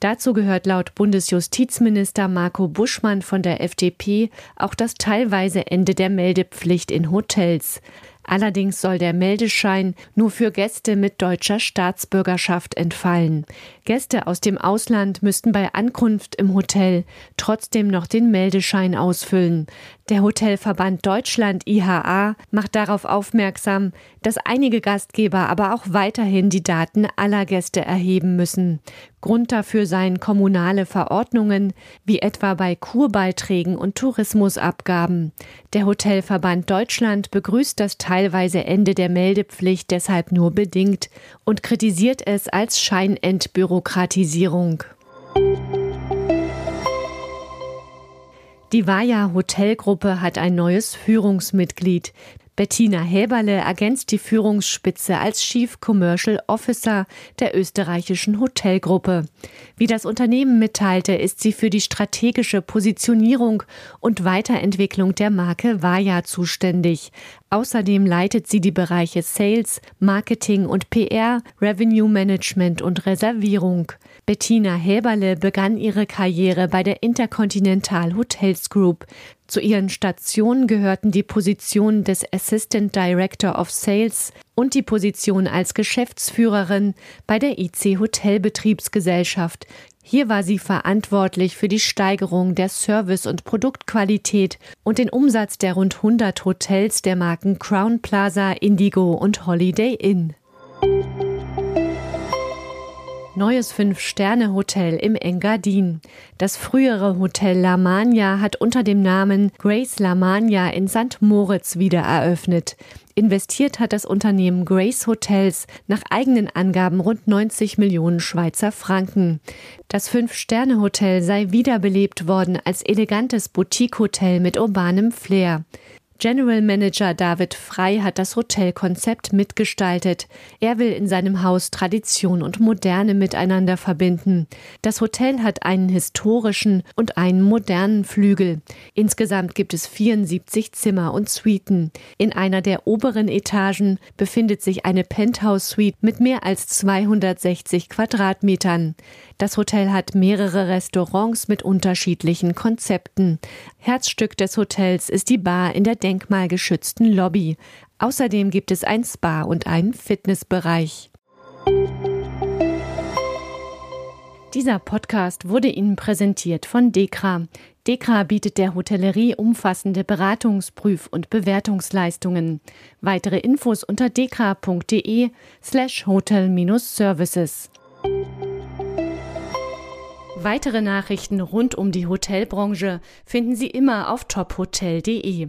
Dazu gehört laut Bundesjustizminister Marco Buschmann von der FDP auch das teilweise Ende der Meldepflicht in Hotels. Allerdings soll der Meldeschein nur für Gäste mit deutscher Staatsbürgerschaft entfallen. Gäste aus dem Ausland müssten bei Ankunft im Hotel trotzdem noch den Meldeschein ausfüllen. Der Hotelverband Deutschland IHA macht darauf aufmerksam, dass einige Gastgeber aber auch weiterhin die Daten aller Gäste erheben müssen. Grund dafür seien kommunale Verordnungen, wie etwa bei Kurbeiträgen und Tourismusabgaben. Der Hotelverband Deutschland begrüßt das teilweise Ende der Meldepflicht deshalb nur bedingt und kritisiert es als Scheinentbürokratisierung. Die Vaja Hotelgruppe hat ein neues Führungsmitglied. Bettina Häberle ergänzt die Führungsspitze als Chief Commercial Officer der österreichischen Hotelgruppe. Wie das Unternehmen mitteilte, ist sie für die strategische Positionierung und Weiterentwicklung der Marke Vaja zuständig. Außerdem leitet sie die Bereiche Sales, Marketing und PR, Revenue Management und Reservierung. Bettina Häberle begann ihre Karriere bei der Intercontinental Hotels Group. Zu ihren Stationen gehörten die Position des Assistant Director of Sales und die Position als Geschäftsführerin bei der IC Hotelbetriebsgesellschaft. Hier war sie verantwortlich für die Steigerung der Service- und Produktqualität und den Umsatz der rund 100 Hotels der Marken Crown Plaza, Indigo und Holiday Inn. Neues Fünf-Sterne-Hotel im Engadin. Das frühere Hotel La Mania hat unter dem Namen Grace La Mania in St. Moritz wieder eröffnet. Investiert hat das Unternehmen Grace Hotels nach eigenen Angaben rund 90 Millionen Schweizer Franken. Das Fünf-Sterne-Hotel sei wiederbelebt worden als elegantes Boutique-Hotel mit urbanem Flair. General Manager David Frei hat das Hotelkonzept mitgestaltet. Er will in seinem Haus Tradition und Moderne miteinander verbinden. Das Hotel hat einen historischen und einen modernen Flügel. Insgesamt gibt es 74 Zimmer und Suiten. In einer der oberen Etagen befindet sich eine Penthouse-Suite mit mehr als 260 Quadratmetern. Das Hotel hat mehrere Restaurants mit unterschiedlichen Konzepten. Herzstück des Hotels ist die Bar in der denkmalgeschützten Lobby. Außerdem gibt es ein Spa und einen Fitnessbereich. Dieser Podcast wurde Ihnen präsentiert von Dekra. Dekra bietet der Hotellerie umfassende Beratungs-, und Bewertungsleistungen. Weitere Infos unter dekra.de slash hotel-services. Weitere Nachrichten rund um die Hotelbranche finden Sie immer auf tophotel.de.